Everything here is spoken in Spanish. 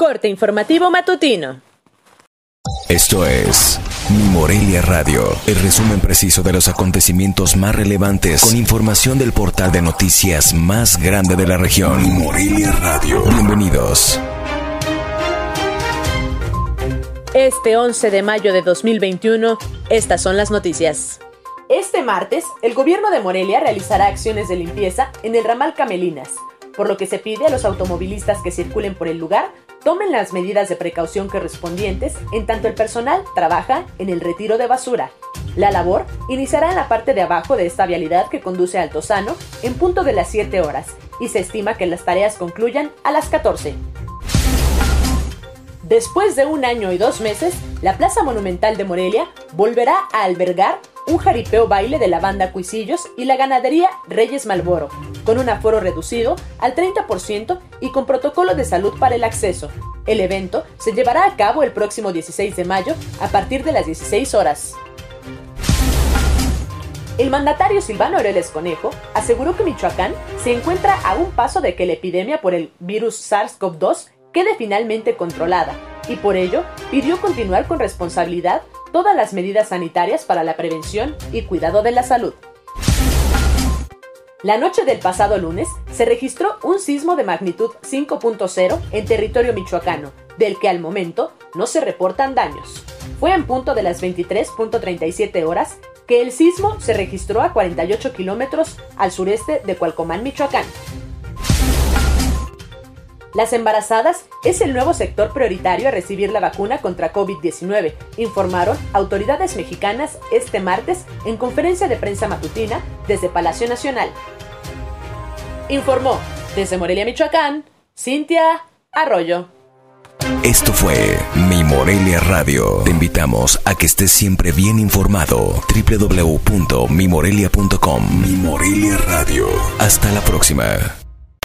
Corte informativo matutino. Esto es Mi Morelia Radio, el resumen preciso de los acontecimientos más relevantes con información del portal de noticias más grande de la región. Mi Morelia Radio. Bienvenidos. Este 11 de mayo de 2021, estas son las noticias. Este martes, el gobierno de Morelia realizará acciones de limpieza en el ramal Camelinas, por lo que se pide a los automovilistas que circulen por el lugar tomen las medidas de precaución correspondientes en tanto el personal trabaja en el retiro de basura. La labor iniciará en la parte de abajo de esta vialidad que conduce a Altozano en punto de las 7 horas y se estima que las tareas concluyan a las 14. Después de un año y dos meses, la Plaza Monumental de Morelia volverá a albergar un jaripeo baile de la banda Cuisillos y la ganadería Reyes Malboro, con un aforo reducido al 30% y con protocolo de salud para el acceso. El evento se llevará a cabo el próximo 16 de mayo a partir de las 16 horas. El mandatario Silvano Aureles Conejo aseguró que Michoacán se encuentra a un paso de que la epidemia por el virus SARS-CoV-2 quede finalmente controlada y por ello pidió continuar con responsabilidad todas las medidas sanitarias para la prevención y cuidado de la salud. La noche del pasado lunes se registró un sismo de magnitud 5.0 en territorio michoacano, del que al momento no se reportan daños. Fue en punto de las 23.37 horas que el sismo se registró a 48 kilómetros al sureste de Cualcomán, Michoacán. Las embarazadas es el nuevo sector prioritario a recibir la vacuna contra COVID-19, informaron autoridades mexicanas este martes en conferencia de prensa matutina desde Palacio Nacional. Informó desde Morelia, Michoacán, Cintia Arroyo. Esto fue Mi Morelia Radio. Te invitamos a que estés siempre bien informado. www.mimorelia.com Mi Morelia Radio. Hasta la próxima.